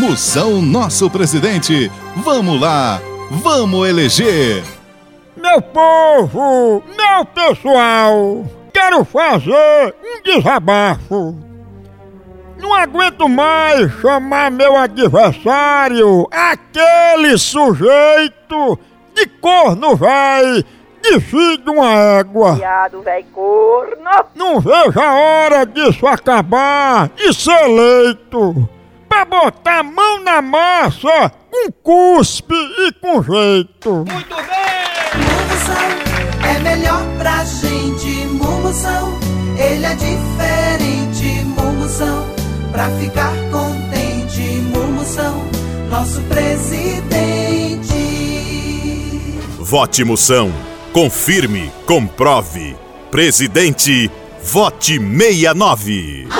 Moção Nosso Presidente. Vamos lá, vamos eleger. Meu povo, meu pessoal, quero fazer um desabafo. Não aguento mais chamar meu adversário, aquele sujeito de corno vai de filho de uma égua. Viado, véi corno. Não vejo a hora disso acabar e ser eleito. Botar a mão na massa, com cuspe e com jeito. Mumução é melhor pra gente. Mumução, ele é diferente. Mumução, pra ficar contente. Mumução, nosso presidente. Vote Moção. Confirme, comprove. Presidente, vote 69.